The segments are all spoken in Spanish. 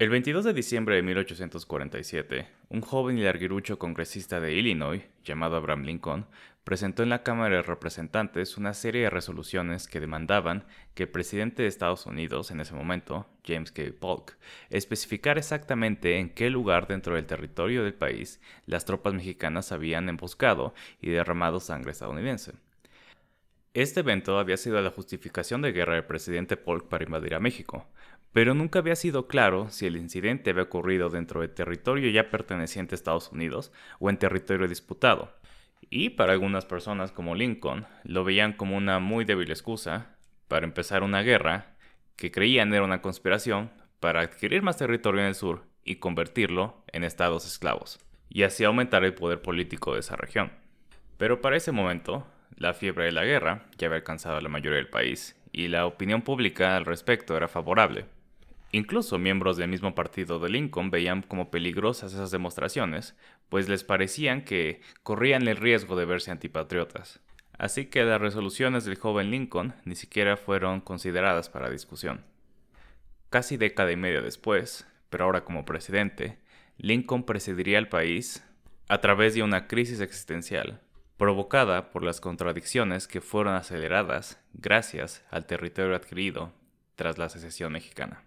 El 22 de diciembre de 1847, un joven y larguirucho congresista de Illinois, llamado Abraham Lincoln, presentó en la Cámara de Representantes una serie de resoluciones que demandaban que el presidente de Estados Unidos en ese momento, James K. Polk, especificara exactamente en qué lugar dentro del territorio del país las tropas mexicanas habían emboscado y derramado sangre estadounidense. Este evento había sido la justificación de guerra del presidente Polk para invadir a México, pero nunca había sido claro si el incidente había ocurrido dentro del territorio ya perteneciente a Estados Unidos o en territorio disputado. Y para algunas personas como Lincoln lo veían como una muy débil excusa para empezar una guerra que creían era una conspiración para adquirir más territorio en el sur y convertirlo en estados esclavos, y así aumentar el poder político de esa región. Pero para ese momento, la fiebre de la guerra ya había alcanzado a la mayoría del país, y la opinión pública al respecto era favorable. Incluso miembros del mismo partido de Lincoln veían como peligrosas esas demostraciones, pues les parecían que corrían el riesgo de verse antipatriotas. Así que las resoluciones del joven Lincoln ni siquiera fueron consideradas para discusión. Casi década y media después, pero ahora como presidente, Lincoln presidiría al país a través de una crisis existencial, provocada por las contradicciones que fueron aceleradas gracias al territorio adquirido tras la secesión mexicana.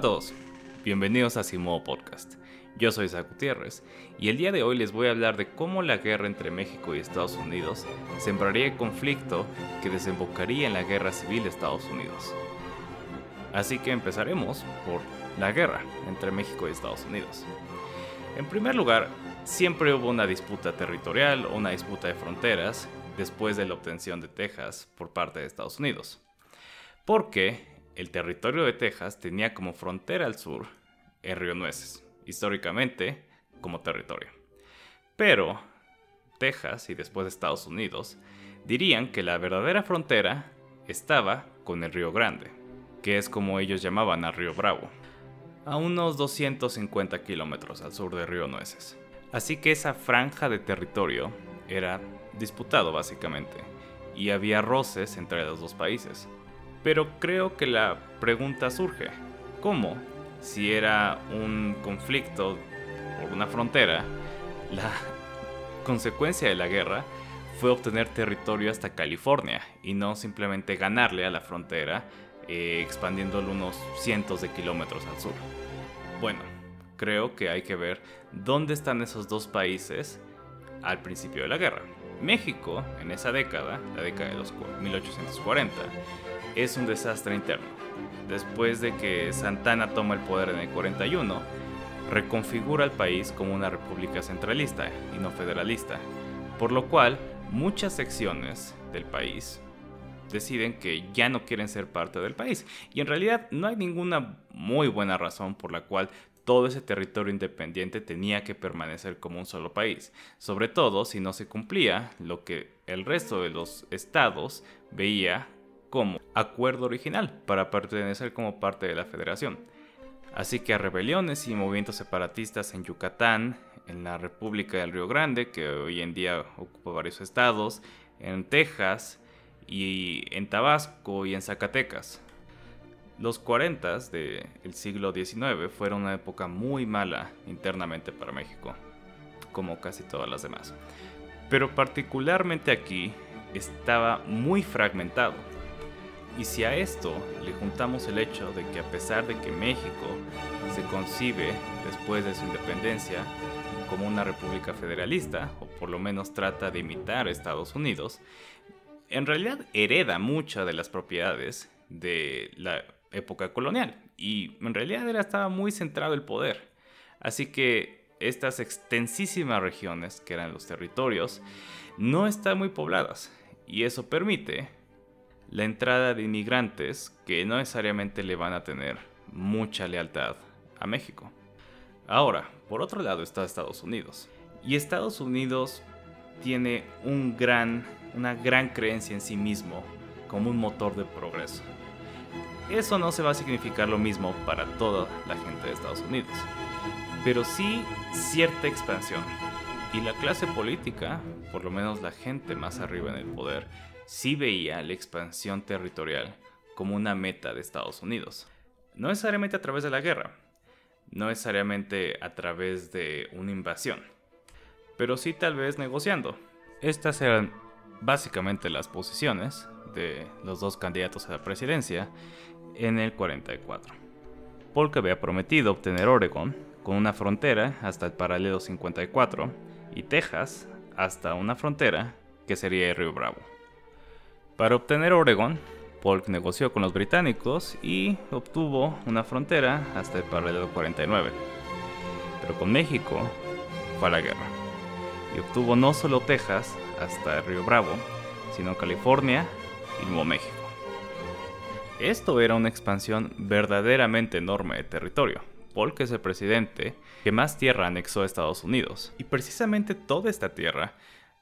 A todos, bienvenidos a Simo Podcast. Yo soy Isaac Gutiérrez y el día de hoy les voy a hablar de cómo la guerra entre México y Estados Unidos sembraría el conflicto que desembocaría en la guerra civil de Estados Unidos. Así que empezaremos por la guerra entre México y Estados Unidos. En primer lugar, siempre hubo una disputa territorial o una disputa de fronteras después de la obtención de Texas por parte de Estados Unidos. Porque el territorio de Texas tenía como frontera al sur el río Nueces, históricamente como territorio. Pero Texas y después Estados Unidos dirían que la verdadera frontera estaba con el río Grande, que es como ellos llamaban al río Bravo, a unos 250 kilómetros al sur del río Nueces. Así que esa franja de territorio era disputado básicamente, y había roces entre los dos países. Pero creo que la pregunta surge, ¿cómo? Si era un conflicto por una frontera, la consecuencia de la guerra fue obtener territorio hasta California y no simplemente ganarle a la frontera eh, expandiéndolo unos cientos de kilómetros al sur. Bueno, creo que hay que ver dónde están esos dos países al principio de la guerra. México, en esa década, la década de los 1840, es un desastre interno. Después de que Santana toma el poder en el 41, reconfigura el país como una república centralista y no federalista, por lo cual muchas secciones del país deciden que ya no quieren ser parte del país. Y en realidad no hay ninguna muy buena razón por la cual todo ese territorio independiente tenía que permanecer como un solo país, sobre todo si no se cumplía lo que el resto de los estados veía como acuerdo original para pertenecer como parte de la federación. Así que a rebeliones y movimientos separatistas en Yucatán, en la República del Río Grande, que hoy en día ocupa varios estados, en Texas y en Tabasco y en Zacatecas. Los 40 del siglo XIX fueron una época muy mala internamente para México, como casi todas las demás. Pero particularmente aquí estaba muy fragmentado y si a esto le juntamos el hecho de que a pesar de que México se concibe después de su independencia como una república federalista, o por lo menos trata de imitar a Estados Unidos, en realidad hereda muchas de las propiedades de la época colonial y en realidad era, estaba muy centrado el poder. Así que estas extensísimas regiones, que eran los territorios, no están muy pobladas y eso permite la entrada de inmigrantes que no necesariamente le van a tener mucha lealtad a México. Ahora, por otro lado está Estados Unidos. Y Estados Unidos tiene una gran creencia en sí mismo como un motor de progreso. Eso no se va a significar lo mismo para toda la gente de Estados Unidos, pero sí cierta expansión. Y la clase política, por lo menos la gente más arriba en el poder, sí veía la expansión territorial como una meta de Estados Unidos. No necesariamente a través de la guerra, no necesariamente a través de una invasión, pero sí tal vez negociando. Estas eran básicamente las posiciones de los dos candidatos a la presidencia en el 44. Polk había prometido obtener Oregon con una frontera hasta el paralelo 54 y Texas hasta una frontera que sería el Río Bravo. Para obtener Oregon, Polk negoció con los británicos y obtuvo una frontera hasta el paralelo 49. Pero con México fue la guerra y obtuvo no solo Texas hasta el Río Bravo, sino California y Nuevo México. Esto era una expansión verdaderamente enorme de territorio. Polk es el presidente que más tierra anexó a Estados Unidos. Y precisamente toda esta tierra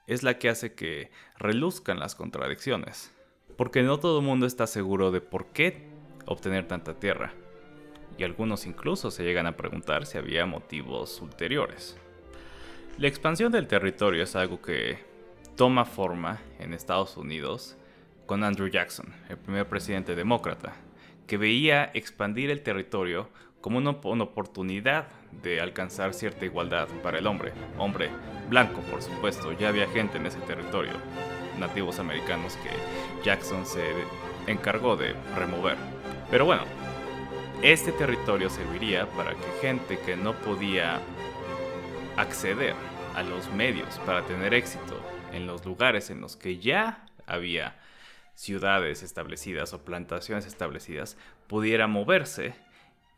es la que hace que reluzcan las contradicciones. Porque no todo el mundo está seguro de por qué obtener tanta tierra. Y algunos incluso se llegan a preguntar si había motivos ulteriores. La expansión del territorio es algo que toma forma en Estados Unidos con Andrew Jackson, el primer presidente demócrata, que veía expandir el territorio como una, oportunidad de alcanzar cierta igualdad para el hombre. Hombre blanco, por supuesto, ya había gente en ese territorio, nativos americanos que Jackson se encargó de remover. Pero bueno, este territorio serviría para que gente que no podía acceder a los medios para tener éxito en los lugares en los que ya había ciudades establecidas o plantaciones establecidas pudiera moverse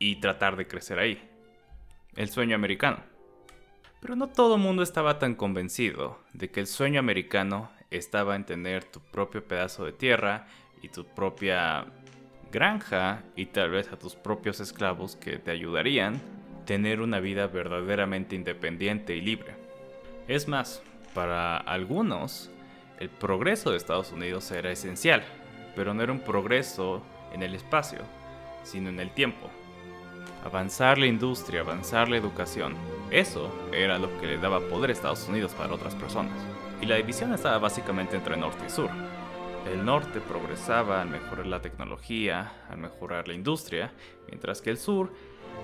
y tratar de crecer ahí. El sueño americano. Pero no todo el mundo estaba tan convencido de que el sueño americano estaba en tener tu propio pedazo de tierra y tu propia granja y tal vez a tus propios esclavos que te ayudarían tener una vida verdaderamente independiente y libre. Es más, para algunos, el progreso de Estados Unidos era esencial, pero no era un progreso en el espacio, sino en el tiempo. Avanzar la industria, avanzar la educación, eso era lo que le daba poder a Estados Unidos para otras personas. Y la división estaba básicamente entre norte y sur. El norte progresaba al mejorar la tecnología, al mejorar la industria, mientras que el sur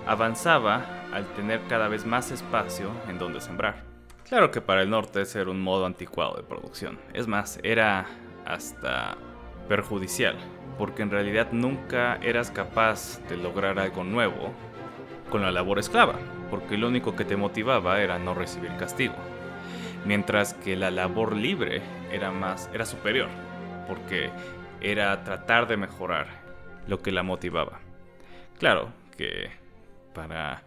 avanzaba al tener cada vez más espacio en donde sembrar. Claro que para el norte ese era un modo anticuado de producción. Es más, era hasta perjudicial, porque en realidad nunca eras capaz de lograr algo nuevo con la labor esclava, porque lo único que te motivaba era no recibir castigo. Mientras que la labor libre era más era superior, porque era tratar de mejorar lo que la motivaba. Claro que para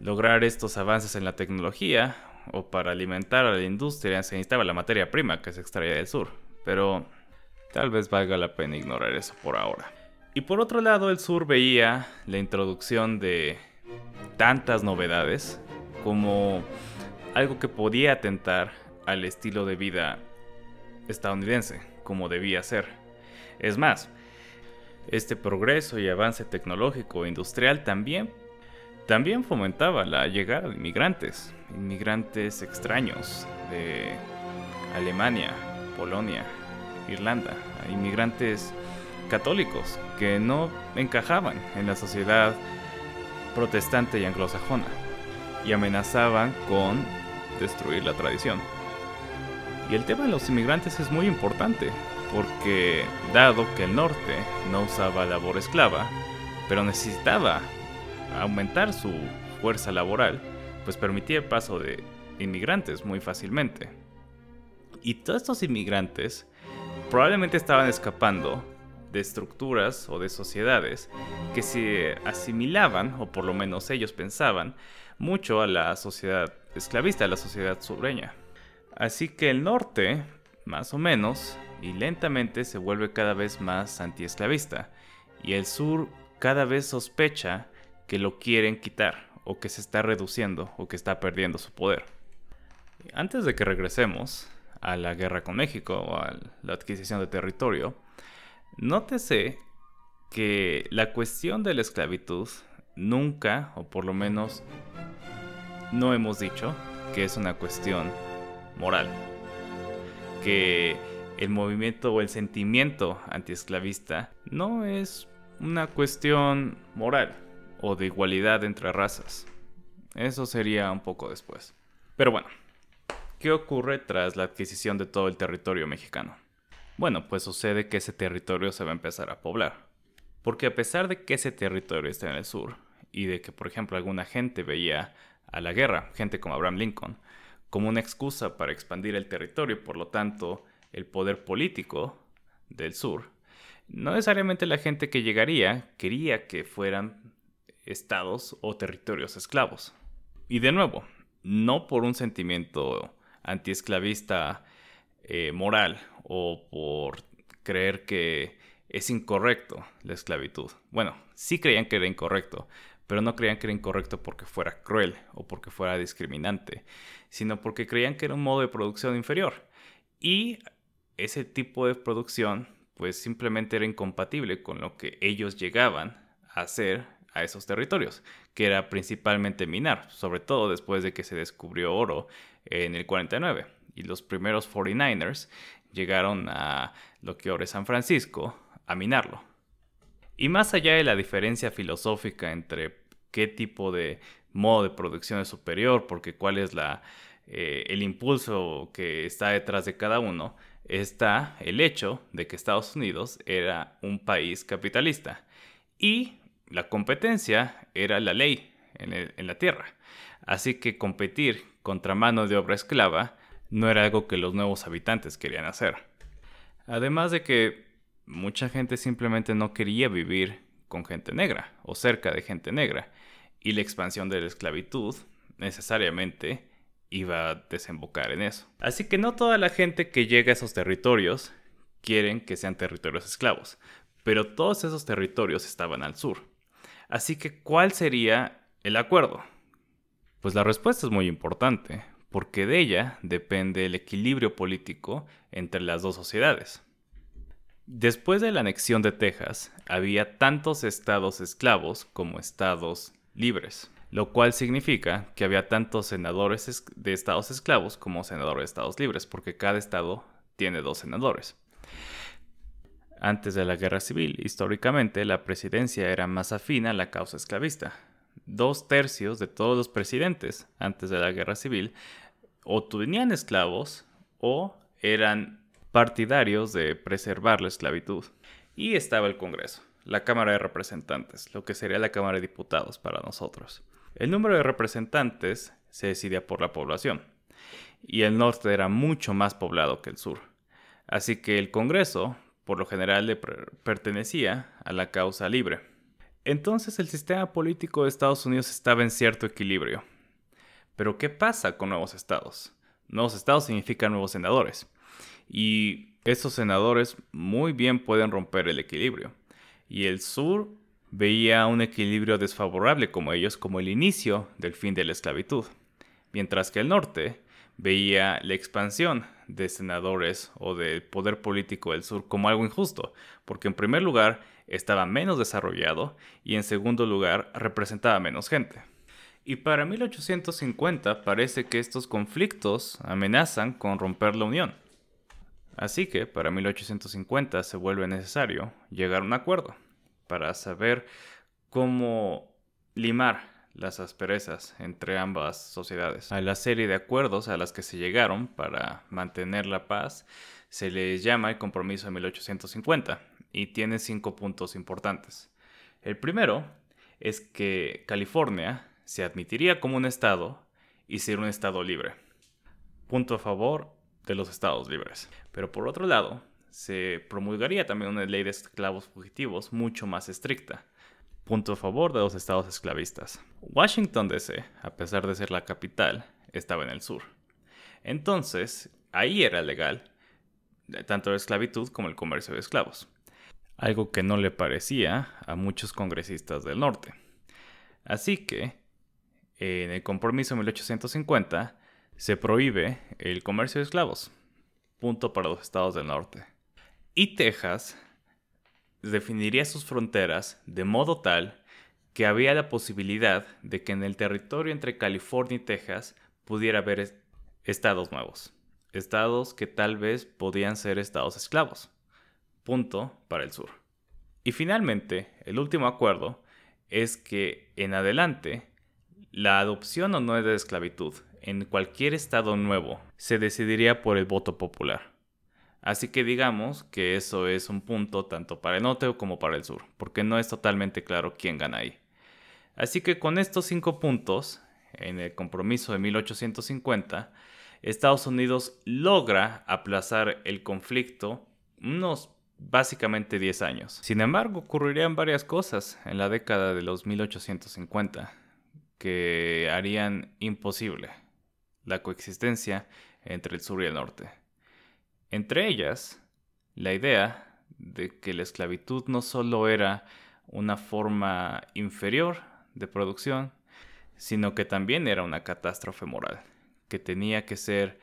lograr estos avances en la tecnología, o para alimentar a la industria se necesitaba la materia prima que se extraía del sur, pero tal vez valga la pena ignorar eso por ahora. Y por otro lado, el sur veía la introducción de tantas novedades como algo que podía atentar al estilo de vida estadounidense, como debía ser. Es más, este progreso y avance tecnológico e industrial también también fomentaba la llegada de inmigrantes, inmigrantes extraños de Alemania, Polonia, Irlanda, inmigrantes católicos que no encajaban en la sociedad protestante y anglosajona y amenazaban con destruir la tradición. Y el tema de los inmigrantes es muy importante, porque dado que el norte no usaba labor esclava, pero necesitaba aumentar su fuerza laboral, pues permitía el paso de inmigrantes muy fácilmente. Y todos estos inmigrantes probablemente estaban escapando de estructuras o de sociedades que se asimilaban, o por lo menos ellos pensaban, mucho a la sociedad esclavista, a la sociedad sureña. Así que el norte, más o menos, y lentamente se vuelve cada vez más antiesclavista, y el sur cada vez sospecha que lo quieren quitar o que se está reduciendo o que está perdiendo su poder. Antes de que regresemos a la guerra con México o a la adquisición de territorio, nótese que la cuestión de la esclavitud nunca, o por lo menos no hemos dicho, que es una cuestión moral. Que el movimiento o el sentimiento antiesclavista no es una cuestión moral o de igualdad entre razas. Eso sería un poco después. Pero bueno, ¿qué ocurre tras la adquisición de todo el territorio mexicano? Bueno, pues sucede que ese territorio se va a empezar a poblar. Porque a pesar de que ese territorio está en el sur, y de que, por ejemplo, alguna gente veía a la guerra, gente como Abraham Lincoln, como una excusa para expandir el territorio, por lo tanto, el poder político del sur, no necesariamente la gente que llegaría quería que fueran estados o territorios esclavos. Y de nuevo, no por un sentimiento antiesclavista eh, moral o por creer que es incorrecto la esclavitud. Bueno, sí creían que era incorrecto, pero no creían que era incorrecto porque fuera cruel o porque fuera discriminante, sino porque creían que era un modo de producción inferior. Y ese tipo de producción pues simplemente era incompatible con lo que ellos llegaban a hacer a esos territorios, que era principalmente minar, sobre todo después de que se descubrió oro en el 49 y los primeros 49ers llegaron a lo que ahora es San Francisco a minarlo. Y más allá de la diferencia filosófica entre qué tipo de modo de producción es superior, porque cuál es la, eh, el impulso que está detrás de cada uno, está el hecho de que Estados Unidos era un país capitalista y la competencia era la ley en, en la tierra. Así que competir contra mano de obra esclava no era algo que los nuevos habitantes querían hacer. Además de que mucha gente simplemente no quería vivir con gente negra o cerca de gente negra y la expansión de la esclavitud necesariamente iba a desembocar en eso. Así que no toda la gente que llega a esos territorios quieren que sean territorios esclavos, pero todos esos territorios estaban al sur. Así que, ¿cuál sería el acuerdo? Pues la respuesta es muy importante, porque de ella depende el equilibrio político entre las dos sociedades. Después de la anexión de Texas, había tantos estados esclavos como estados libres, lo cual significa que había tantos senadores de estados esclavos como senadores de estados libres, porque cada estado tiene dos senadores. Antes de la guerra civil, históricamente, la presidencia era más afín a la causa esclavista. Dos tercios de todos los presidentes antes de la guerra civil o tenían esclavos o eran partidarios de preservar la esclavitud. Y estaba el Congreso, la Cámara de Representantes, lo que sería la Cámara de Diputados para nosotros. El número de representantes se decidía por la población, y el norte era mucho más poblado que el sur. Así que el Congreso, por lo general, le pertenecía a la causa libre. Entonces el sistema político de Estados Unidos estaba en cierto equilibrio. Pero ¿qué pasa con nuevos estados? Nuevos estados significan nuevos senadores. Y estos senadores muy bien pueden romper el equilibrio. Y el sur veía un equilibrio desfavorable como ellos como el inicio del fin de la esclavitud, mientras que el norte veía la expansión de senadores o del poder político del sur como algo injusto, porque en primer lugar estaba menos desarrollado y en segundo lugar representaba menos gente. Y para 1850 parece que estos conflictos amenazan con romper la unión. Así que para 1850 se vuelve necesario llegar a un acuerdo para saber cómo limar las asperezas entre ambas sociedades. A la serie de acuerdos a las que se llegaron para mantener la paz se les llama el Compromiso de 1850 y tiene cinco puntos importantes. El primero es que California se admitiría como un estado y ser un estado libre. Punto a favor, de los estados libres. Pero por otro lado, se promulgaría también una ley de esclavos fugitivos mucho más estricta. Punto a favor de los estados esclavistas. Washington DC, a pesar de ser la capital, estaba en el sur. Entonces, ahí era legal tanto la esclavitud como el comercio de esclavos. Algo que no le parecía a muchos congresistas del norte. Así que, en el compromiso de 1850, se prohíbe el comercio de esclavos. Punto para los estados del norte. Y Texas definiría sus fronteras de modo tal que había la posibilidad de que en el territorio entre California y Texas pudiera haber estados nuevos, estados que tal vez podían ser estados esclavos. Punto para el sur. Y finalmente, el último acuerdo es que en adelante la adopción o no de esclavitud en cualquier estado nuevo se decidiría por el voto popular. Así que digamos que eso es un punto tanto para el norte como para el sur, porque no es totalmente claro quién gana ahí. Así que con estos cinco puntos, en el compromiso de 1850, Estados Unidos logra aplazar el conflicto unos básicamente 10 años. Sin embargo, ocurrirían varias cosas en la década de los 1850 que harían imposible la coexistencia entre el sur y el norte. Entre ellas, la idea de que la esclavitud no solo era una forma inferior de producción, sino que también era una catástrofe moral, que tenía que ser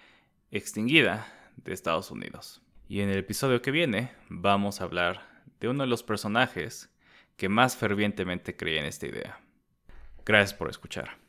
extinguida de Estados Unidos. Y en el episodio que viene vamos a hablar de uno de los personajes que más fervientemente creía en esta idea. Gracias por escuchar.